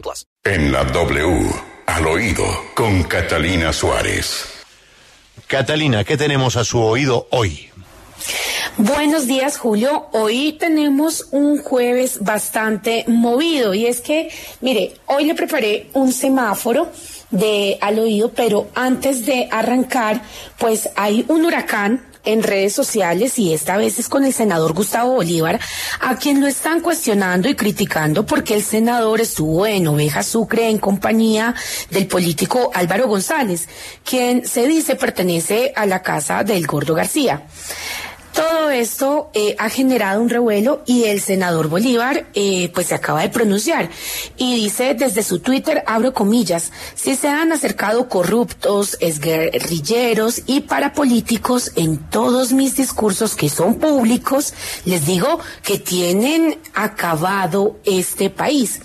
plus. En la W, al oído, con Catalina Suárez. Catalina, ¿qué tenemos a su oído hoy? Buenos días, Julio. Hoy tenemos un jueves bastante movido y es que, mire, hoy le preparé un semáforo de al oído, pero antes de arrancar, pues hay un huracán en redes sociales y esta vez es con el senador Gustavo Bolívar, a quien lo están cuestionando y criticando porque el senador estuvo en Oveja Sucre en compañía del político Álvaro González, quien se dice pertenece a la casa del Gordo García. Todo esto eh, ha generado un revuelo y el senador Bolívar eh, pues se acaba de pronunciar y dice desde su Twitter, abro comillas, si se han acercado corruptos, guerrilleros y parapolíticos en todos mis discursos que son públicos, les digo que tienen acabado este país.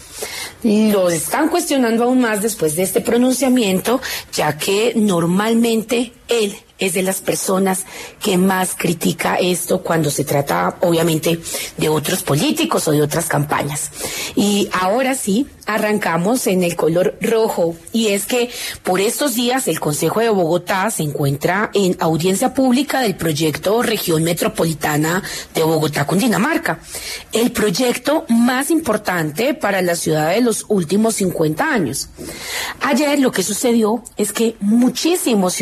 Lo están cuestionando aún más después de este pronunciamiento, ya que normalmente él es de las personas que más critica esto cuando se trata, obviamente, de otros políticos o de otras campañas. Y ahora sí, arrancamos en el color rojo. Y es que por estos días el Consejo de Bogotá se encuentra en audiencia pública del proyecto Región Metropolitana de Bogotá, Cundinamarca. El proyecto más importante para la ciudad de los últimos 50 años. Ayer lo que sucedió es que muchísimos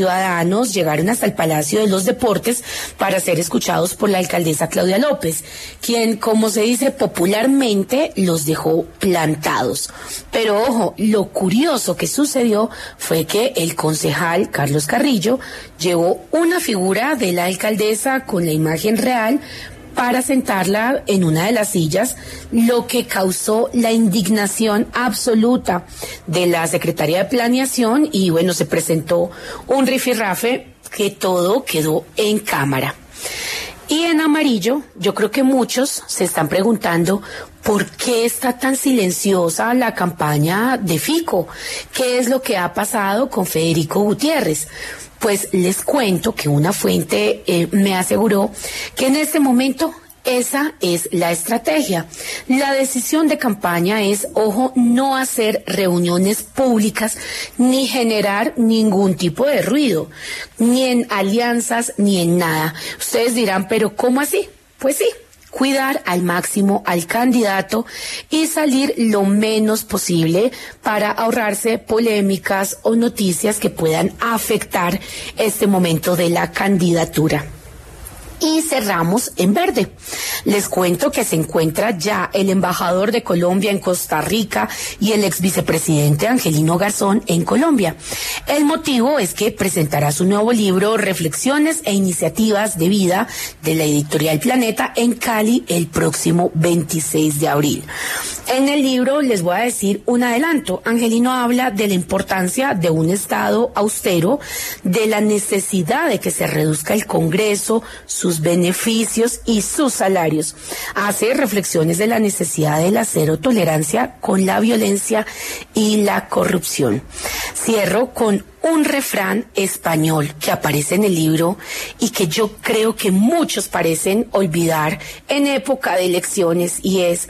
llegaron hasta el Palacio de los Deportes para ser escuchados por la alcaldesa Claudia López, quien, como se dice popularmente, los dejó plantados. Pero ojo, lo curioso que sucedió fue que el concejal Carlos Carrillo llevó una figura de la alcaldesa con la imagen real para sentarla en una de las sillas, lo que causó la indignación absoluta de la Secretaría de Planeación y bueno, se presentó un rifirrafe que todo quedó en cámara. Y en amarillo, yo creo que muchos se están preguntando por qué está tan silenciosa la campaña de Fico. ¿Qué es lo que ha pasado con Federico Gutiérrez? Pues les cuento que una fuente eh, me aseguró que en este momento esa es la estrategia. La decisión de campaña es, ojo, no hacer reuniones públicas ni generar ningún tipo de ruido, ni en alianzas ni en nada. Ustedes dirán, pero ¿cómo así? Pues sí, cuidar al máximo al candidato y salir lo menos posible para ahorrarse polémicas o noticias que puedan afectar este momento de la candidatura y cerramos en verde. Les cuento que se encuentra ya el embajador de Colombia en Costa Rica y el ex vicepresidente Angelino Garzón en Colombia. El motivo es que presentará su nuevo libro Reflexiones e Iniciativas de Vida de la editorial Planeta en Cali el próximo 26 de abril. En el libro les voy a decir un adelanto. Angelino habla de la importancia de un Estado austero, de la necesidad de que se reduzca el Congreso, sus beneficios y sus salarios. Hace reflexiones de la necesidad de la cero tolerancia con la violencia y la corrupción. Cierro con un refrán español que aparece en el libro y que yo creo que muchos parecen olvidar en época de elecciones y es